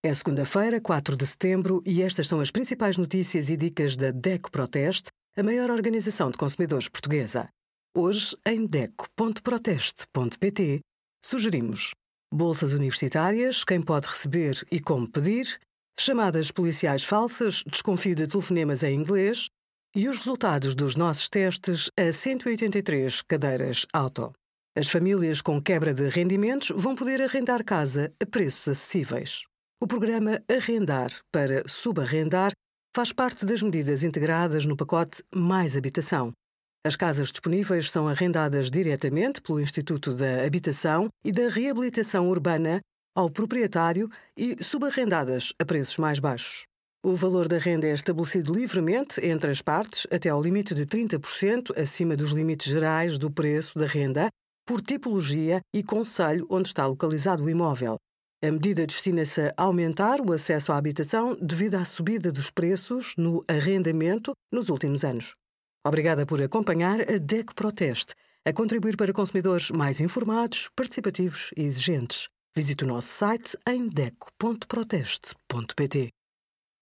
É segunda-feira, 4 de setembro, e estas são as principais notícias e dicas da DECO Proteste, a maior organização de consumidores portuguesa. Hoje, em DECO.proteste.pt, sugerimos bolsas universitárias, quem pode receber e como pedir, chamadas policiais falsas, desconfio de telefonemas em inglês e os resultados dos nossos testes a 183 cadeiras auto. As famílias com quebra de rendimentos vão poder arrendar casa a preços acessíveis. O programa Arrendar para Subarrendar faz parte das medidas integradas no pacote Mais Habitação. As casas disponíveis são arrendadas diretamente pelo Instituto da Habitação e da Reabilitação Urbana ao proprietário e subarrendadas a preços mais baixos. O valor da renda é estabelecido livremente entre as partes até ao limite de 30% acima dos limites gerais do preço da renda por tipologia e conselho onde está localizado o imóvel. A medida destina-se a aumentar o acesso à habitação devido à subida dos preços no arrendamento nos últimos anos. Obrigada por acompanhar a DECO Proteste, a contribuir para consumidores mais informados, participativos e exigentes. Visite o nosso site em deco.proteste.pt.